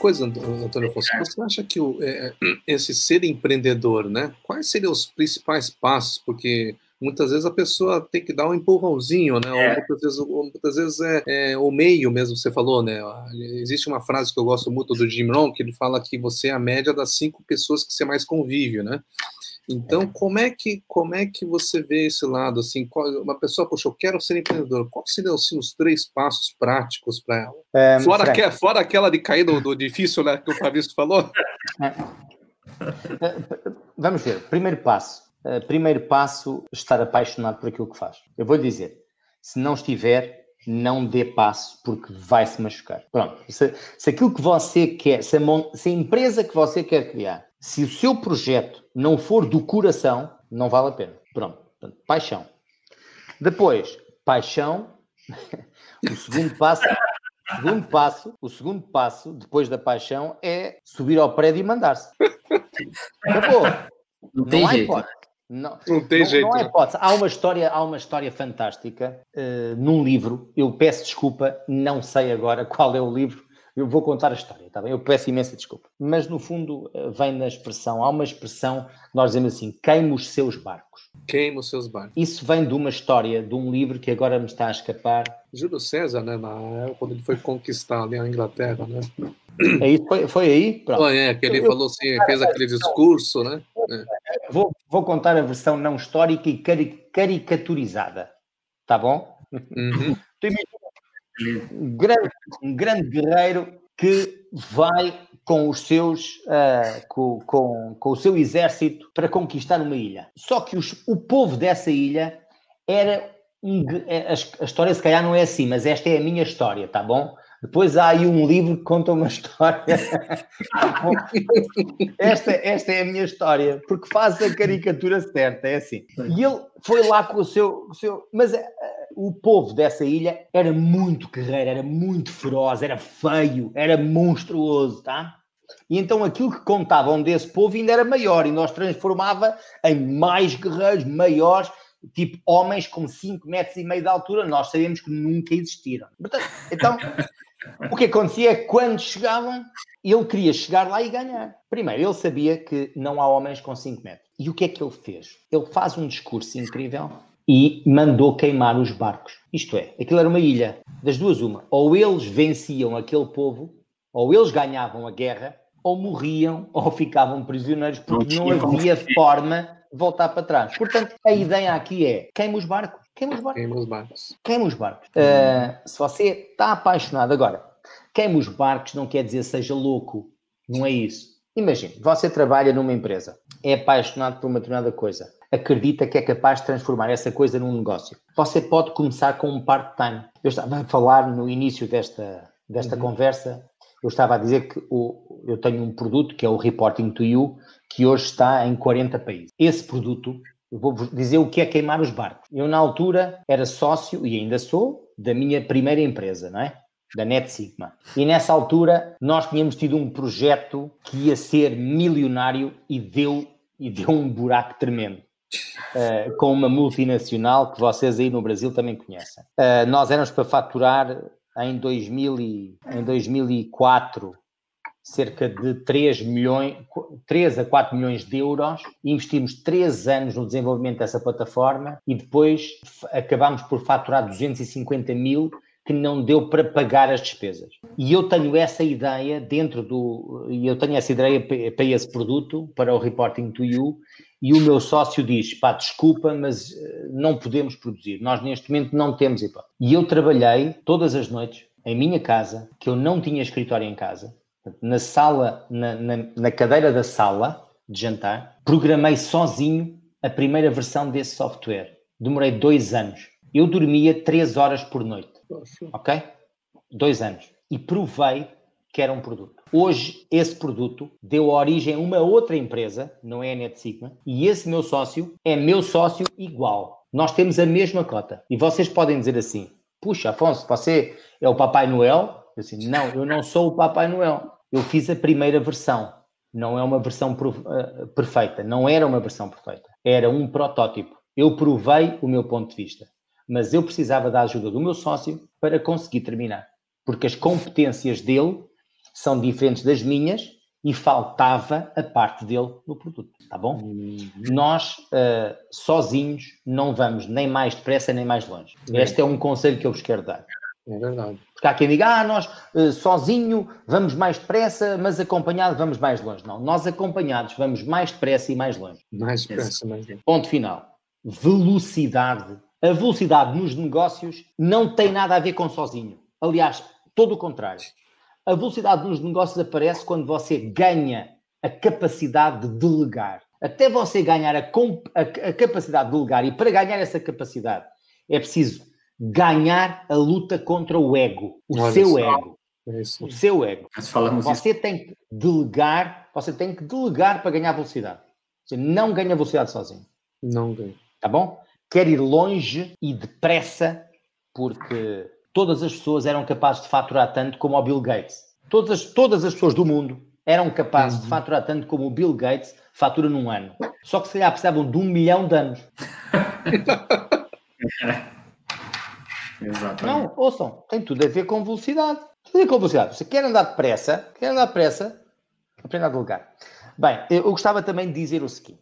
Coisa, Antônio Afonso, você acha que o, é, esse ser empreendedor, né? Quais seriam os principais passos? Porque muitas vezes a pessoa tem que dar um empurrãozinho, né? É. Muitas vezes, muitas vezes é, é, o meio mesmo, você falou, né? Existe uma frase que eu gosto muito do Jim Rohn, que ele fala que você é a média das cinco pessoas que você mais convive, né? Então, como é que como é que você vê esse lado assim? uma pessoa, poxa, eu quero ser empreendedor. Qual seriam assim, os três passos práticos para ela? É, fora, que, fora aquela de cair do, do difícil, né, que o Fabrício falou. É. é vamos ver. Primeiro passo. Uh, primeiro passo, estar apaixonado por aquilo que faz. Eu vou dizer, se não estiver, não dê passo porque vai se machucar. Pronto. Se, se aquilo que você quer, se a, se a empresa que você quer criar se o seu projeto não for do coração, não vale a pena. Pronto. Portanto, paixão. Depois, paixão. (laughs) o segundo passo. Segundo passo, o segundo passo, depois da paixão, é subir ao prédio e mandar-se. Acabou. Não, tem não jeito. Não, não tem não, jeito. Não há hipótese. Há uma história, há uma história fantástica uh, num livro. Eu peço desculpa, não sei agora qual é o livro, eu vou contar a história, está bem? Eu peço imensa desculpa. Mas no fundo eh, vem na expressão, há uma expressão, nós dizemos assim, queima os seus barcos. Queima os seus barcos. Isso vem de uma história, de um livro que agora me está a escapar. Júlio César, né? Na, quando ele foi conquistar ali a Inglaterra, né? É isso, foi, foi aí? Pronto. Foi, é, que ele eu, falou assim, fez aquele discurso, né? É. Vou, vou contar a versão não histórica e caricaturizada, tá bom? Uhum um grande, um grande guerreiro que vai com os seus uh, com, com, com, o seu exército para conquistar uma ilha. Só que os, o povo dessa ilha era um, é, a, a, história se calhar não é assim, mas esta é a minha história, tá bom? Depois há aí um livro que conta uma (laughs) história. esta, esta é a minha história, porque faz a caricatura certa, é assim. E ele foi lá com o seu. O seu mas uh, o povo dessa ilha era muito guerreiro, era muito feroz, era feio, era monstruoso, tá? E então aquilo que contavam desse povo ainda era maior e nós transformava em mais guerreiros, maiores, tipo homens com 5 metros e meio de altura, nós sabemos que nunca existiram. Portanto, então, o que acontecia é que quando chegavam, ele queria chegar lá e ganhar. Primeiro, ele sabia que não há homens com 5 metros. E o que é que ele fez? Ele faz um discurso incrível e mandou queimar os barcos. Isto é, aquilo era uma ilha. Das duas, uma. Ou eles venciam aquele povo, ou eles ganhavam a guerra, ou morriam, (laughs) ou ficavam prisioneiros, porque não, não havia forma de voltar para trás. Portanto, a ideia aqui é queima os barcos. Queima os barcos. Queima os barcos. Queima os barcos. Uh, se você está apaixonado agora, queima os barcos não quer dizer seja louco. Não é isso. Imagine, você trabalha numa empresa, é apaixonado por uma determinada coisa acredita que é capaz de transformar essa coisa num negócio. Você pode começar com um part-time. Eu estava a falar no início desta, desta uhum. conversa, eu estava a dizer que o, eu tenho um produto que é o Reporting to You, que hoje está em 40 países. Esse produto, eu vou dizer o que é queimar os barcos. Eu, na altura, era sócio, e ainda sou, da minha primeira empresa, não é? da Net Sigma. E nessa altura nós tínhamos tido um projeto que ia ser milionário e deu, e deu um buraco tremendo uh, com uma multinacional que vocês aí no Brasil também conhecem. Uh, nós éramos para faturar em, 2000 e, em 2004 cerca de 3 milhões, 3 a 4 milhões de euros, investimos 3 anos no desenvolvimento dessa plataforma e depois acabámos por faturar 250 mil que não deu para pagar as despesas. E eu tenho essa ideia dentro do. E eu tenho essa ideia para esse produto, para o Reporting to You, e o meu sócio diz: pá, desculpa, mas eh, não podemos produzir. Nós neste momento não temos hipótese. E eu trabalhei todas as noites em minha casa, que eu não tinha escritório em casa, na sala, na, na, na cadeira da sala de jantar, programei sozinho a primeira versão desse software. Demorei dois anos. Eu dormia três horas por noite. Ok? Dois anos. E provei que era um produto. Hoje, esse produto deu origem a uma outra empresa, não é a NetSigma, e esse meu sócio é meu sócio igual. Nós temos a mesma cota. E vocês podem dizer assim: puxa, Afonso, você é o Papai Noel? Eu assim, não, eu não sou o Papai Noel. Eu fiz a primeira versão. Não é uma versão uh, perfeita. Não era uma versão perfeita. Era um protótipo. Eu provei o meu ponto de vista. Mas eu precisava da ajuda do meu sócio para conseguir terminar. Porque as competências dele são diferentes das minhas e faltava a parte dele no produto, tá bom? Uhum. Nós, uh, sozinhos, não vamos nem mais depressa nem mais longe. É. Este é um conselho que eu vos quero dar. É verdade. Porque há quem diga, ah, nós uh, sozinho vamos mais depressa, mas acompanhado vamos mais longe. Não, nós acompanhados vamos mais depressa e mais longe. Mais depressa, mais longe. Ponto final. Velocidade. A velocidade nos negócios não tem nada a ver com sozinho. Aliás, todo o contrário. A velocidade nos negócios aparece quando você ganha a capacidade de delegar. Até você ganhar a, a, a capacidade de delegar, e para ganhar essa capacidade é preciso ganhar a luta contra o ego, o Olha seu ego. É o seu ego. Você isso. tem que delegar, você tem que delegar para ganhar velocidade. Você não ganha velocidade sozinho. Não ganha. Tá bom? Quer ir longe e depressa, porque todas as pessoas eram capazes de faturar tanto como o Bill Gates. Todas, todas as pessoas do mundo eram capazes uhum. de faturar tanto como o Bill Gates fatura num ano. Só que se calhar precisavam de um milhão de anos. (laughs) Exatamente. Não, ouçam, tem tudo a ver com velocidade. Tudo a ver com velocidade. Você quer andar depressa, quer andar depressa, aprenda a delegar. Bem, eu gostava também de dizer o seguinte,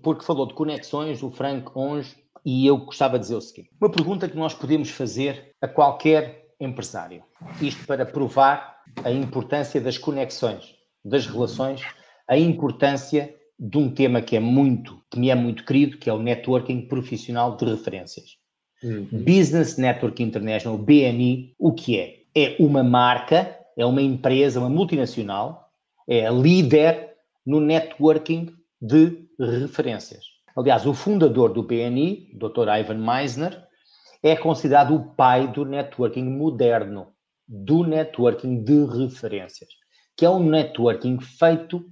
porque falou de conexões, o Frank Onge, e eu gostava de dizer o seguinte: uma pergunta que nós podemos fazer a qualquer empresário. Isto para provar a importância das conexões, das relações, a importância de um tema que é muito, que me é muito querido, que é o networking profissional de referências. Uhum. Business Network International, BNI, o que é? É uma marca, é uma empresa, uma multinacional, é a líder no networking de referências. Aliás, o fundador do BNI, Dr. Ivan Meisner, é considerado o pai do networking moderno, do networking de referências, que é um networking feito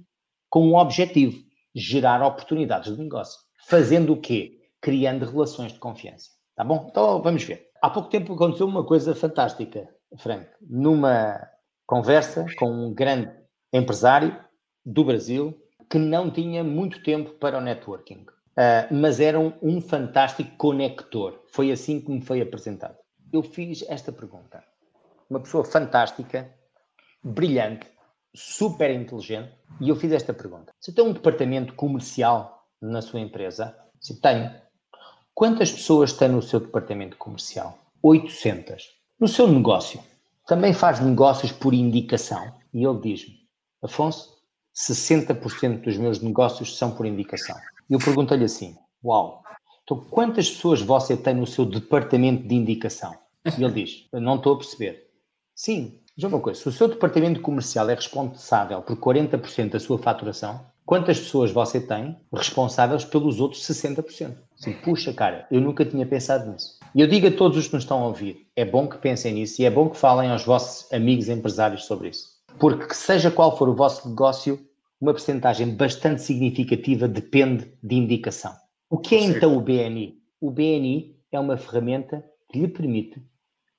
com um objetivo, gerar oportunidades de negócio. Fazendo o quê? Criando relações de confiança. Tá bom? Então vamos ver. Há pouco tempo aconteceu uma coisa fantástica, Frank. Numa conversa com um grande empresário do Brasil que não tinha muito tempo para o networking, uh, mas era um, um fantástico conector. Foi assim que me foi apresentado. Eu fiz esta pergunta. Uma pessoa fantástica, brilhante, super inteligente, e eu fiz esta pergunta. Você tem um departamento comercial na sua empresa? Se tem, Quantas pessoas tem no seu departamento comercial? 800. No seu negócio, também faz negócios por indicação? E ele diz-me, Afonso, 60% dos meus negócios são por indicação. Eu pergunto-lhe assim, uau, então quantas pessoas você tem no seu departamento de indicação? E ele diz, não estou a perceber. Sim, diz uma coisa, se o seu departamento comercial é responsável por 40% da sua faturação, Quantas pessoas você tem responsáveis pelos outros 60%? Assim, puxa, cara, eu nunca tinha pensado nisso. E eu digo a todos os que nos estão a ouvir: é bom que pensem nisso e é bom que falem aos vossos amigos empresários sobre isso. Porque, seja qual for o vosso negócio, uma percentagem bastante significativa depende de indicação. O que é então o BNI? O BNI é uma ferramenta que lhe permite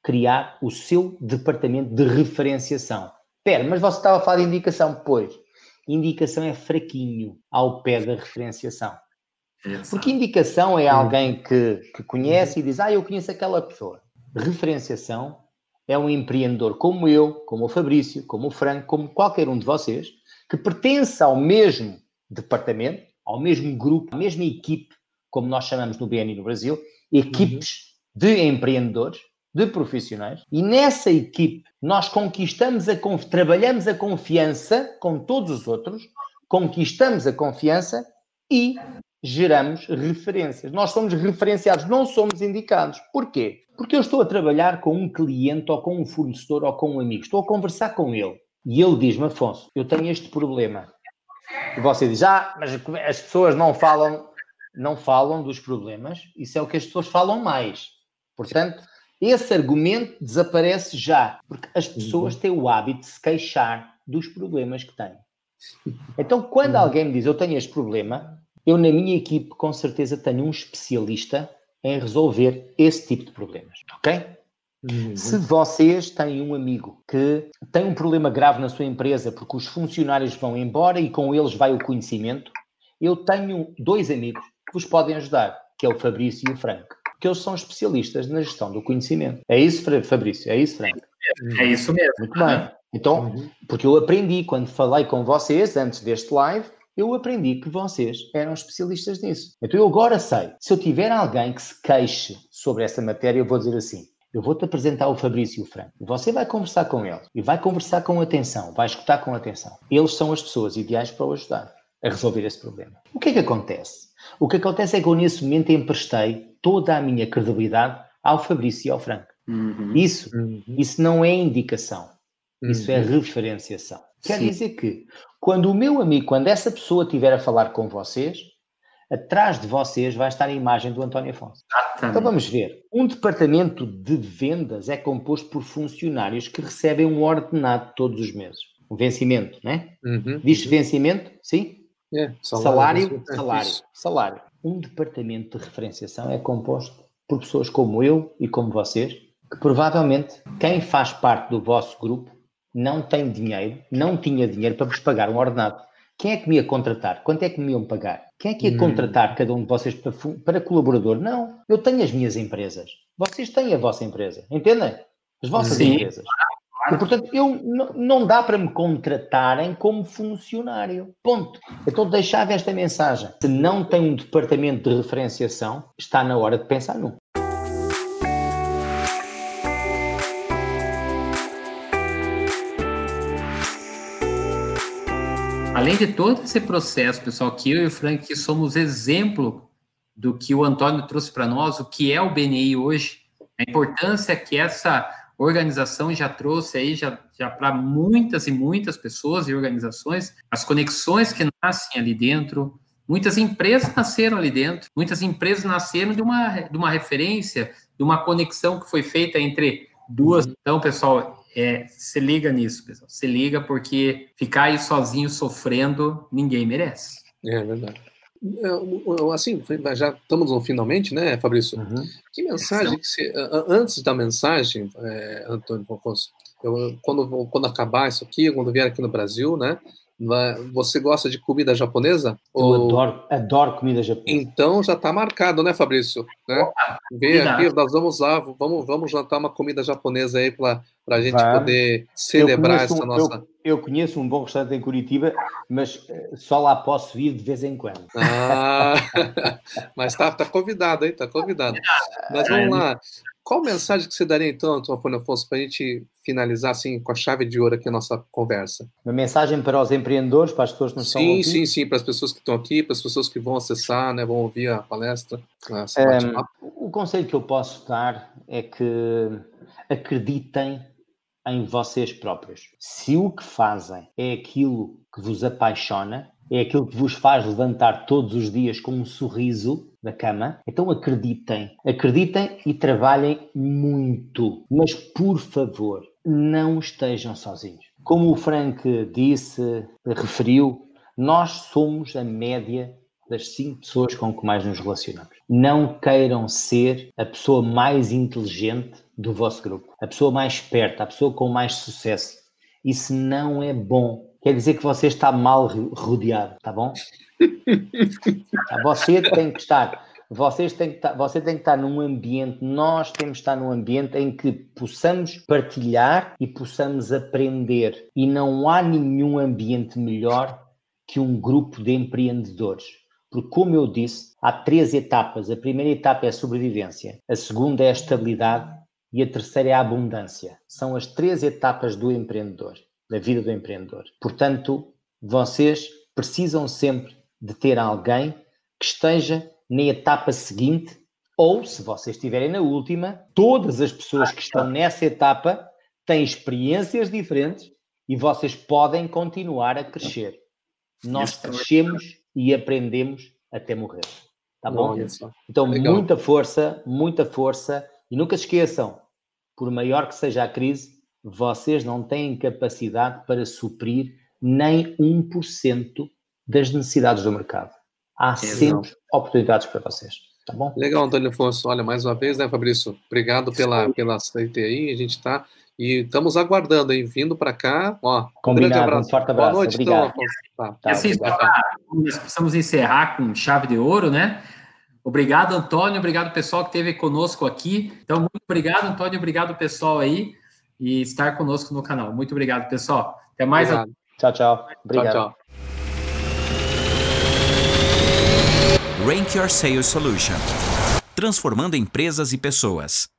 criar o seu departamento de referenciação. Espera, mas você estava a falar de indicação? Pois indicação é fraquinho ao pé da referenciação. Porque indicação é alguém que, que conhece e diz, ah, eu conheço aquela pessoa. Referenciação é um empreendedor como eu, como o Fabrício, como o Franco, como qualquer um de vocês, que pertence ao mesmo departamento, ao mesmo grupo, à mesma equipe, como nós chamamos no BNI no Brasil, equipes uhum. de empreendedores, de profissionais, e nessa equipe nós conquistamos a trabalhamos a confiança com todos os outros, conquistamos a confiança e geramos referências. Nós somos referenciados, não somos indicados. Porquê? Porque eu estou a trabalhar com um cliente ou com um fornecedor ou com um amigo, estou a conversar com ele e ele diz-me, Afonso, eu tenho este problema. E você diz, ah, mas as pessoas não falam, não falam dos problemas, isso é o que as pessoas falam mais. Portanto, esse argumento desaparece já, porque as pessoas uhum. têm o hábito de se queixar dos problemas que têm. (laughs) Então, quando uhum. alguém me diz eu tenho este problema, eu na minha equipe com certeza tenho um especialista em resolver esse tipo de problemas, ok? Uhum. Se vocês têm um amigo que tem um problema grave na sua empresa porque os funcionários vão embora e com eles vai o conhecimento, eu tenho dois amigos que vos podem ajudar, que é o Fabrício e o Franco que eles são especialistas na gestão do conhecimento. É isso, Fabrício? É isso, Frank? É isso mesmo. Muito bem. Então, uhum. porque eu aprendi quando falei com vocês antes deste live, eu aprendi que vocês eram especialistas nisso. Então eu agora sei, se eu tiver alguém que se queixe sobre essa matéria, eu vou dizer assim: eu vou-te apresentar o Fabrício e o Franco. Você vai conversar com ele e vai conversar com atenção, vai escutar com atenção. Eles são as pessoas ideais para o ajudar a resolver esse problema. O que é que acontece? O que acontece é que eu, nesse momento, emprestei toda a minha credibilidade ao Fabrício e ao Franco. Uhum. Isso, uhum. isso não é indicação. Isso é uhum. referenciação. Quer Sim. dizer que, quando o meu amigo, quando essa pessoa estiver a falar com vocês, atrás de vocês vai estar a imagem do António Afonso. Exatamente. Então vamos ver. Um departamento de vendas é composto por funcionários que recebem um ordenado todos os meses. Um vencimento, né? Uhum. Diz vencimento? Sim? É, salário, salário, salário, salário. Um departamento de referenciação é composto por pessoas como eu e como vocês, que provavelmente quem faz parte do vosso grupo não tem dinheiro, não tinha dinheiro para vos pagar um ordenado. Quem é que me ia contratar? Quanto é que me iam pagar? Quem é que ia hum. contratar cada um de vocês para, para colaborador? Não, eu tenho as minhas empresas. Vocês têm a vossa empresa, entendem? As vossas Sim. empresas. E, portanto, eu, não dá para me contratarem como funcionário. Ponto. Então deixava esta mensagem. Se não tem um departamento de referenciação, está na hora de pensar num. Além de todo esse processo, pessoal, que eu e o Frank somos exemplo do que o Antônio trouxe para nós, o que é o BNI hoje, a importância que essa organização já trouxe aí já, já para muitas e muitas pessoas e organizações, as conexões que nascem ali dentro, muitas empresas nasceram ali dentro, muitas empresas nasceram de uma, de uma referência, de uma conexão que foi feita entre duas. Então, pessoal, é, se liga nisso, pessoal. Se liga porque ficar aí sozinho sofrendo, ninguém merece. É verdade. É, assim, já estamos no finalmente, né, Fabrício? Uhum. Que mensagem que você, antes da mensagem, é, Antônio Foncoso, eu, quando, quando acabar isso aqui, quando vier aqui no Brasil, né, você gosta de comida japonesa? Eu ou... adoro, adoro comida japonesa. Então já está marcado, né, Fabrício? Né? Vem aqui, nós vamos lá, vamos, vamos jantar uma comida japonesa aí para a gente Vai. poder celebrar essa um, nossa. Eu, eu, conheço um bom restaurante em Curitiba, mas eh, só lá posso ir de vez em quando. Ah, (laughs) mas está tá convidado, hein? Está convidado. Mas vamos lá. Qual mensagem que você daria, então, Antônio Afonso, para a gente finalizar assim, com a chave de ouro aqui a nossa conversa? Uma mensagem para os empreendedores, para as pessoas que não estão Sim, sim, sim, para as pessoas que estão aqui, para as pessoas que vão acessar, né, vão ouvir a palestra. Um, o conselho que eu posso dar é que acreditem em vocês próprios. Se o que fazem é aquilo que vos apaixona, é aquilo que vos faz levantar todos os dias com um sorriso da cama, então acreditem, acreditem e trabalhem muito. Mas por favor, não estejam sozinhos. Como o Frank disse, referiu, nós somos a média das cinco pessoas com que mais nos relacionamos. Não queiram ser a pessoa mais inteligente do vosso grupo, a pessoa mais esperta, a pessoa com mais sucesso. Isso não é bom quer dizer que você está mal rodeado, tá bom? (laughs) Você tem que estar, vocês têm que estar, você tem que estar num ambiente, nós temos que estar num ambiente em que possamos partilhar e possamos aprender. E não há nenhum ambiente melhor que um grupo de empreendedores. Porque, como eu disse, há três etapas. A primeira etapa é a sobrevivência, a segunda é a estabilidade e a terceira é a abundância. São as três etapas do empreendedor da vida do empreendedor. Portanto, vocês precisam sempre de ter alguém que esteja na etapa seguinte, ou se vocês estiverem na última, todas as pessoas que estão nessa etapa têm experiências diferentes e vocês podem continuar a crescer. Nós crescemos e aprendemos até morrer. Tá bom? Então, muita força, muita força e nunca se esqueçam, por maior que seja a crise, vocês não têm capacidade para suprir nem 1% das necessidades do mercado. Há é sempre não. oportunidades para vocês. Tá bom? Legal, Antônio Afonso. Olha, mais uma vez, né, Fabrício? Obrigado pela, pela aceite aí. A gente está e estamos aguardando, hein? Vindo para cá. Ó, Combinado, um, abraço. um forte abraço. Boa noite, então, Obrigado. então. Tá, tá, assim, nós precisamos encerrar com chave de ouro, né? Obrigado, Antônio. Obrigado, pessoal que esteve conosco aqui. Então, muito obrigado, Antônio. Obrigado, pessoal aí. E estar conosco no canal. Muito obrigado, pessoal. Até mais. Obrigado. Tchau, tchau. Obrigado. Tchau, tchau. Rank Your Sales Solution transformando empresas e pessoas.